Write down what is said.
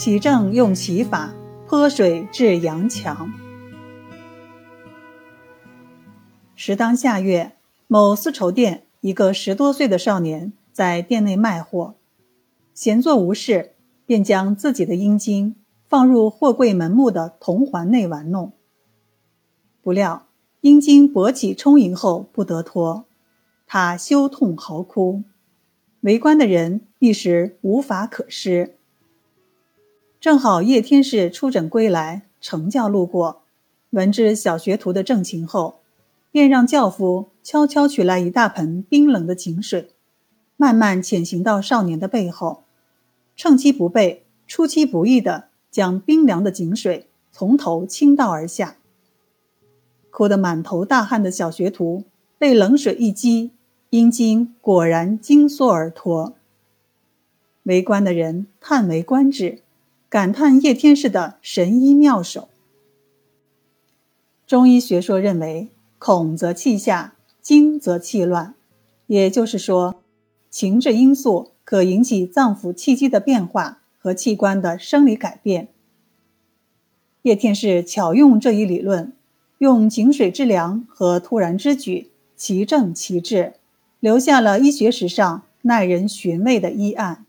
其正用其法，泼水至阳强。时当下月，某丝绸店一个十多岁的少年在店内卖货，闲坐无事，便将自己的阴茎放入货柜门木的铜环内玩弄。不料阴茎勃起充盈后不得脱，他羞痛嚎哭，围观的人一时无法可施。正好叶天士出诊归来，乘轿路过，闻知小学徒的症情后。便让轿夫悄悄取来一大盆冰冷的井水，慢慢潜行到少年的背后，趁其不备、出其不意地将冰凉的井水从头倾倒而下。哭得满头大汗的小学徒被冷水一激，阴茎果然惊缩而脱。围观的人叹为观止，感叹叶天士的神医妙手。中医学说认为。恐则气下，惊则气乱。也就是说，情志因素可引起脏腑气机的变化和器官的生理改变。叶天士巧用这一理论，用井水之凉和突然之举，其正其治，留下了医学史上耐人寻味的医案。